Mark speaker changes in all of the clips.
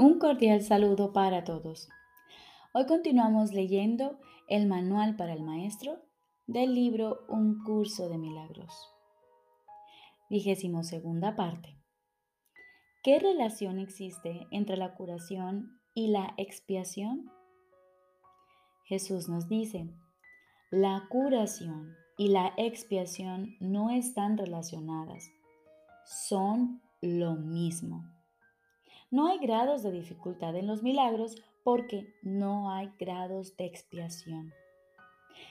Speaker 1: Un cordial saludo para todos. Hoy continuamos leyendo el Manual para el Maestro del libro Un curso de milagros. Vigésimo segunda parte. ¿Qué relación existe entre la curación y la expiación? Jesús nos dice, la curación y la expiación no están relacionadas, son lo mismo. No hay grados de dificultad en los milagros porque no hay grados de expiación.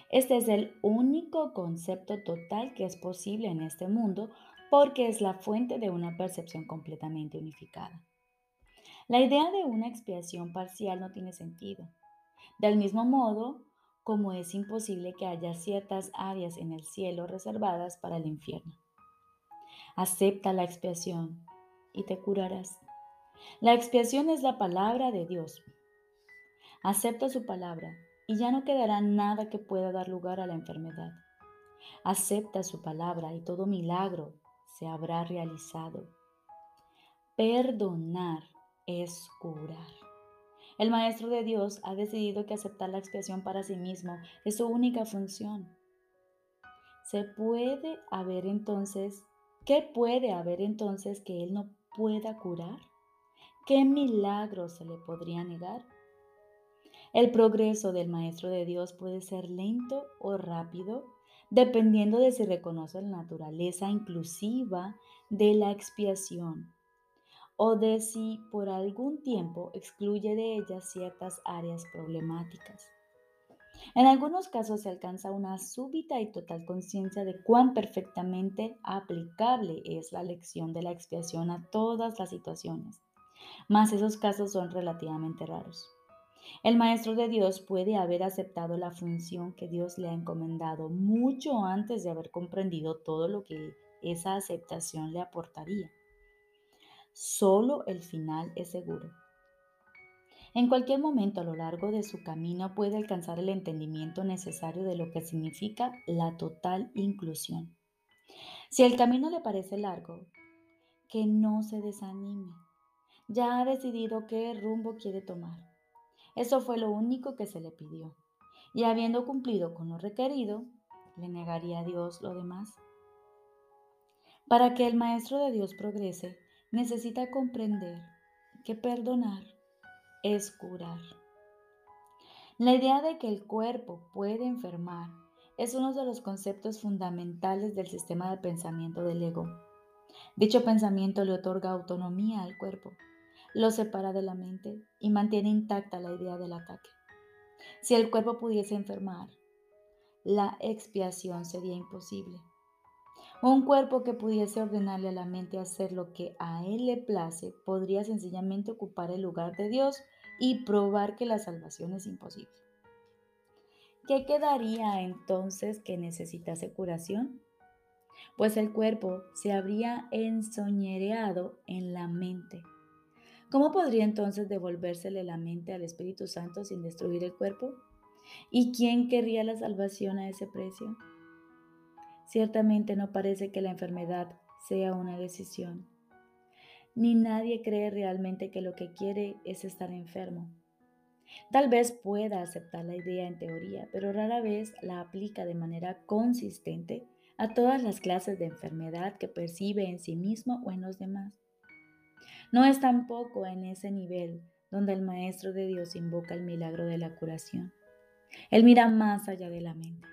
Speaker 1: Este es el único concepto total que es posible en este mundo porque es la fuente de una percepción completamente unificada. La idea de una expiación parcial no tiene sentido. Del mismo modo como es imposible que haya ciertas áreas en el cielo reservadas para el infierno. Acepta la expiación y te curarás. La expiación es la palabra de Dios. Acepta su palabra y ya no quedará nada que pueda dar lugar a la enfermedad. Acepta su palabra y todo milagro se habrá realizado. Perdonar es curar. El Maestro de Dios ha decidido que aceptar la expiación para sí mismo es su única función. ¿Se puede haber entonces, qué puede haber entonces que Él no pueda curar? ¿Qué milagro se le podría negar? El progreso del Maestro de Dios puede ser lento o rápido, dependiendo de si reconoce la naturaleza inclusiva de la expiación o de si por algún tiempo excluye de ella ciertas áreas problemáticas. En algunos casos se alcanza una súbita y total conciencia de cuán perfectamente aplicable es la lección de la expiación a todas las situaciones mas esos casos son relativamente raros. El Maestro de Dios puede haber aceptado la función que Dios le ha encomendado mucho antes de haber comprendido todo lo que esa aceptación le aportaría. Solo el final es seguro. En cualquier momento a lo largo de su camino puede alcanzar el entendimiento necesario de lo que significa la total inclusión. Si el camino le parece largo, que no se desanime ya ha decidido qué rumbo quiere tomar. Eso fue lo único que se le pidió. Y habiendo cumplido con lo requerido, le negaría a Dios lo demás. Para que el Maestro de Dios progrese, necesita comprender que perdonar es curar. La idea de que el cuerpo puede enfermar es uno de los conceptos fundamentales del sistema de pensamiento del ego. Dicho pensamiento le otorga autonomía al cuerpo lo separa de la mente y mantiene intacta la idea del ataque. Si el cuerpo pudiese enfermar, la expiación sería imposible. Un cuerpo que pudiese ordenarle a la mente hacer lo que a él le place podría sencillamente ocupar el lugar de Dios y probar que la salvación es imposible. ¿Qué quedaría entonces que necesitase curación? Pues el cuerpo se habría ensoñereado en la mente ¿Cómo podría entonces devolvérsele la mente al Espíritu Santo sin destruir el cuerpo? ¿Y quién querría la salvación a ese precio? Ciertamente no parece que la enfermedad sea una decisión. Ni nadie cree realmente que lo que quiere es estar enfermo. Tal vez pueda aceptar la idea en teoría, pero rara vez la aplica de manera consistente a todas las clases de enfermedad que percibe en sí mismo o en los demás. No es tampoco en ese nivel donde el Maestro de Dios invoca el milagro de la curación. Él mira más allá de la mente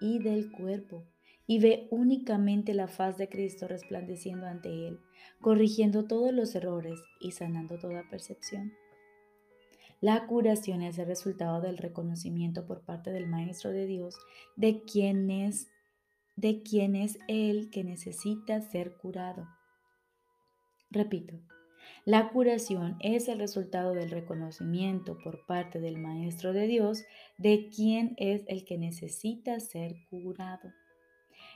Speaker 1: y del cuerpo y ve únicamente la faz de Cristo resplandeciendo ante él, corrigiendo todos los errores y sanando toda percepción. La curación es el resultado del reconocimiento por parte del Maestro de Dios de quién es, de quién es Él que necesita ser curado. Repito, la curación es el resultado del reconocimiento por parte del Maestro de Dios de quién es el que necesita ser curado.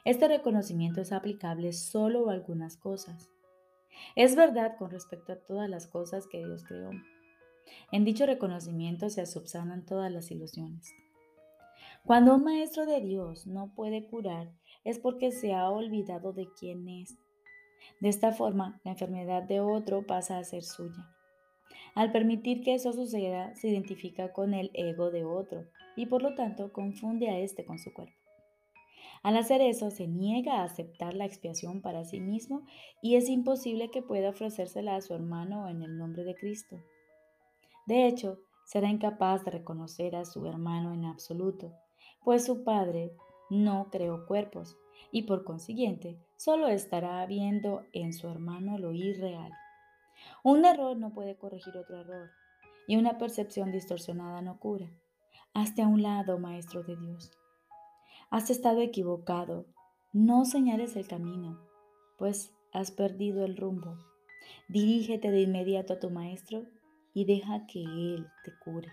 Speaker 1: Este reconocimiento es aplicable solo a algunas cosas. Es verdad con respecto a todas las cosas que Dios creó. En dicho reconocimiento se subsanan todas las ilusiones. Cuando un maestro de Dios no puede curar es porque se ha olvidado de quién es de esta forma, la enfermedad de otro pasa a ser suya. Al permitir que eso suceda, se identifica con el ego de otro y por lo tanto confunde a este con su cuerpo. Al hacer eso, se niega a aceptar la expiación para sí mismo y es imposible que pueda ofrecérsela a su hermano en el nombre de Cristo. De hecho, será incapaz de reconocer a su hermano en absoluto, pues su Padre no creó cuerpos y por consiguiente solo estará viendo en su hermano lo irreal. Un error no puede corregir otro error y una percepción distorsionada no cura. Hazte a un lado, Maestro de Dios. Has estado equivocado. No señales el camino, pues has perdido el rumbo. Dirígete de inmediato a tu Maestro y deja que Él te cure.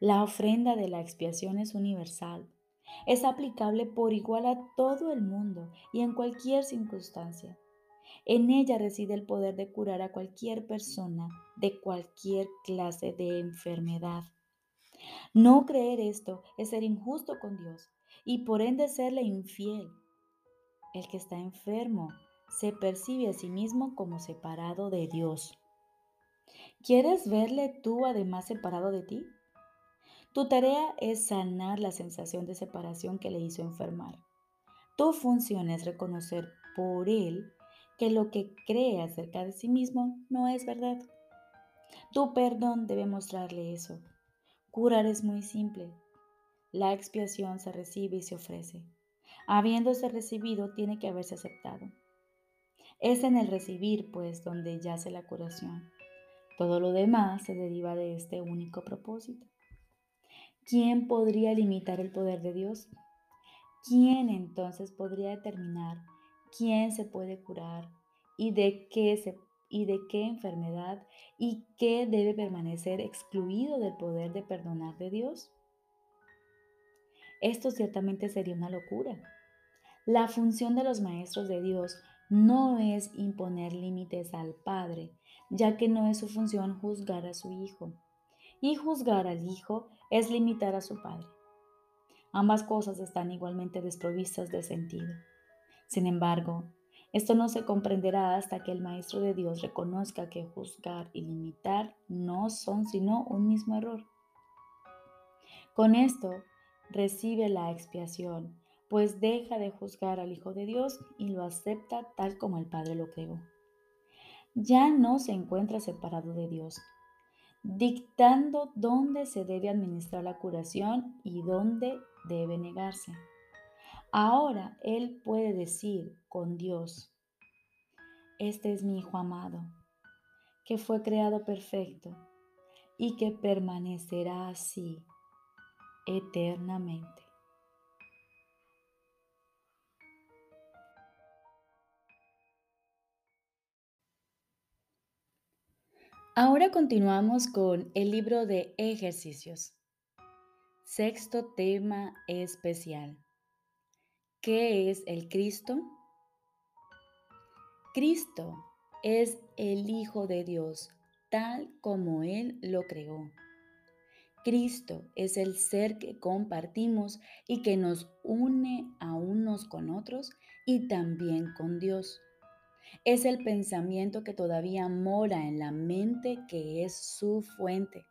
Speaker 1: La ofrenda de la expiación es universal. Es aplicable por igual a todo el mundo y en cualquier circunstancia. En ella reside el poder de curar a cualquier persona de cualquier clase de enfermedad. No creer esto es ser injusto con Dios y por ende serle infiel. El que está enfermo se percibe a sí mismo como separado de Dios. ¿Quieres verle tú además separado de ti? Tu tarea es sanar la sensación de separación que le hizo enfermar. Tu función es reconocer por él que lo que cree acerca de sí mismo no es verdad. Tu perdón debe mostrarle eso. Curar es muy simple. La expiación se recibe y se ofrece. Habiéndose recibido, tiene que haberse aceptado. Es en el recibir, pues, donde yace la curación. Todo lo demás se deriva de este único propósito. ¿Quién podría limitar el poder de Dios? ¿Quién entonces podría determinar quién se puede curar y de qué y de qué enfermedad y qué debe permanecer excluido del poder de perdonar de Dios? Esto ciertamente sería una locura. La función de los maestros de Dios no es imponer límites al Padre, ya que no es su función juzgar a su Hijo. Y juzgar al Hijo es limitar a su Padre. Ambas cosas están igualmente desprovistas de sentido. Sin embargo, esto no se comprenderá hasta que el Maestro de Dios reconozca que juzgar y limitar no son sino un mismo error. Con esto recibe la expiación, pues deja de juzgar al Hijo de Dios y lo acepta tal como el Padre lo creó. Ya no se encuentra separado de Dios, dictando dónde se debe administrar la curación y dónde debe negarse. Ahora Él puede decir con Dios, este es mi Hijo amado, que fue creado perfecto y que permanecerá así eternamente. Ahora continuamos con el libro de ejercicios. Sexto tema especial. ¿Qué es el Cristo? Cristo es el Hijo de Dios, tal como Él lo creó. Cristo es el ser que compartimos y que nos une a unos con otros y también con Dios. Es el pensamiento que todavía mora en la mente que es su fuente.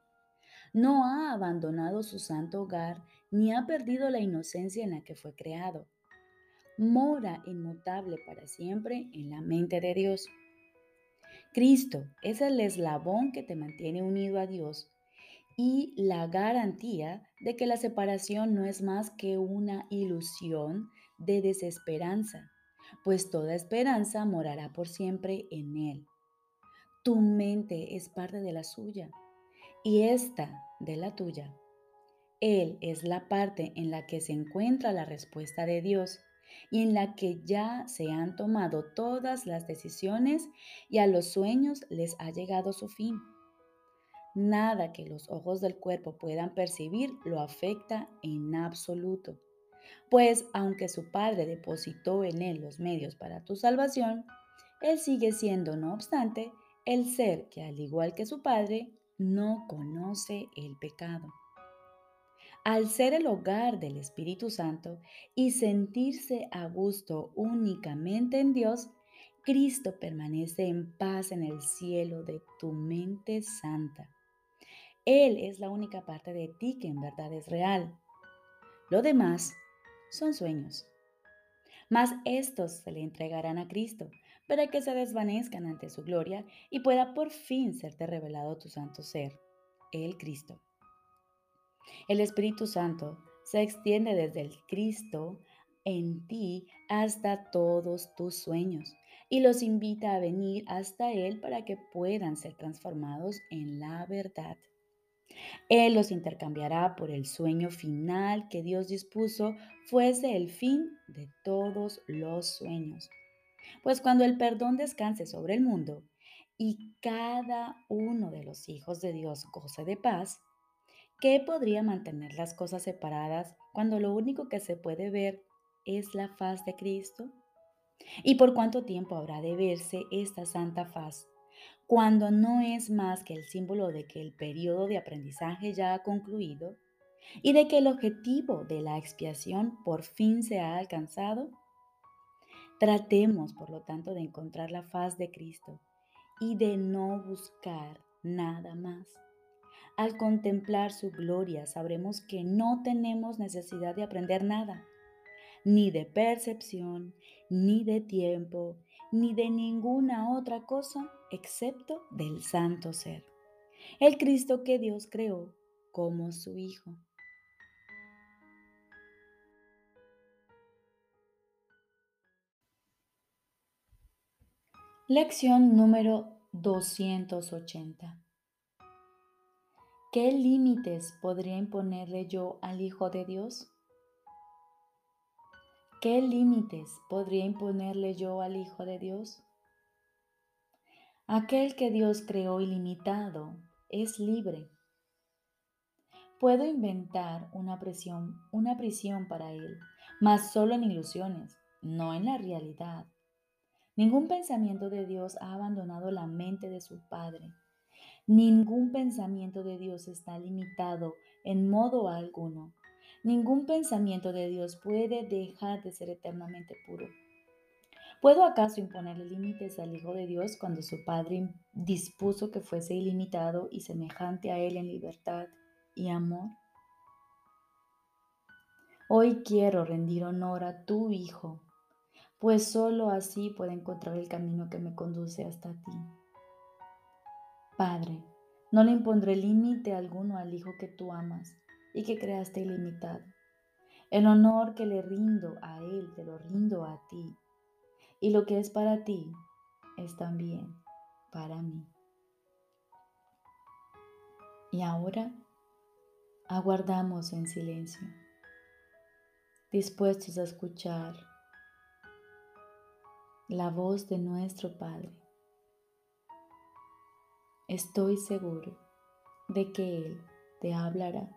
Speaker 1: No ha abandonado su santo hogar ni ha perdido la inocencia en la que fue creado mora inmutable para siempre en la mente de Dios. Cristo es el eslabón que te mantiene unido a Dios y la garantía de que la separación no es más que una ilusión de desesperanza, pues toda esperanza morará por siempre en Él. Tu mente es parte de la suya y esta de la tuya. Él es la parte en la que se encuentra la respuesta de Dios y en la que ya se han tomado todas las decisiones y a los sueños les ha llegado su fin. Nada que los ojos del cuerpo puedan percibir lo afecta en absoluto, pues aunque su Padre depositó en él los medios para tu salvación, él sigue siendo, no obstante, el ser que, al igual que su Padre, no conoce el pecado al ser el hogar del Espíritu Santo y sentirse a gusto únicamente en Dios, Cristo permanece en paz en el cielo de tu mente santa. Él es la única parte de ti que en verdad es real. Lo demás son sueños. Mas estos se le entregarán a Cristo para que se desvanezcan ante su gloria y pueda por fin serte revelado tu santo ser, el Cristo. El Espíritu Santo se extiende desde el Cristo en ti hasta todos tus sueños y los invita a venir hasta Él para que puedan ser transformados en la verdad. Él los intercambiará por el sueño final que Dios dispuso fuese el fin de todos los sueños. Pues cuando el perdón descanse sobre el mundo y cada uno de los hijos de Dios goce de paz, ¿qué podría mantener las cosas separadas cuando lo único que se puede ver es la faz de Cristo? ¿Y por cuánto tiempo habrá de verse esta santa faz cuando no es más que el símbolo de que el periodo de aprendizaje ya ha concluido y de que el objetivo de la expiación por fin se ha alcanzado? Tratemos, por lo tanto, de encontrar la faz de Cristo y de no buscar nada más. Al contemplar su gloria sabremos que no tenemos necesidad de aprender nada, ni de percepción, ni de tiempo, ni de ninguna otra cosa excepto del santo ser, el Cristo que Dios creó como su Hijo. Lección número 280. ¿Qué límites podría imponerle yo al Hijo de Dios? ¿Qué límites podría imponerle yo al Hijo de Dios? Aquel que Dios creó ilimitado es libre. Puedo inventar una prisión, una prisión para él, mas solo en ilusiones, no en la realidad. Ningún pensamiento de Dios ha abandonado la mente de su Padre. Ningún pensamiento de Dios está limitado en modo alguno Ningún pensamiento de Dios puede dejar de ser eternamente puro. ¿Puedo acaso imponerle límites al Hijo de Dios cuando su Padre dispuso que fuese ilimitado y semejante a Él en libertad y amor? Hoy quiero rendir honor a tu Hijo, pues sólo así puedo encontrar el camino que me conduce hasta ti. Padre, no le impondré límite alguno al Hijo que tú amas y que creaste ilimitado. El honor que le rindo a Él, te lo rindo a ti. Y lo que es para ti es también para mí. Y ahora aguardamos en silencio, dispuestos a escuchar la voz de nuestro Padre. Estoy seguro de que Él te hablará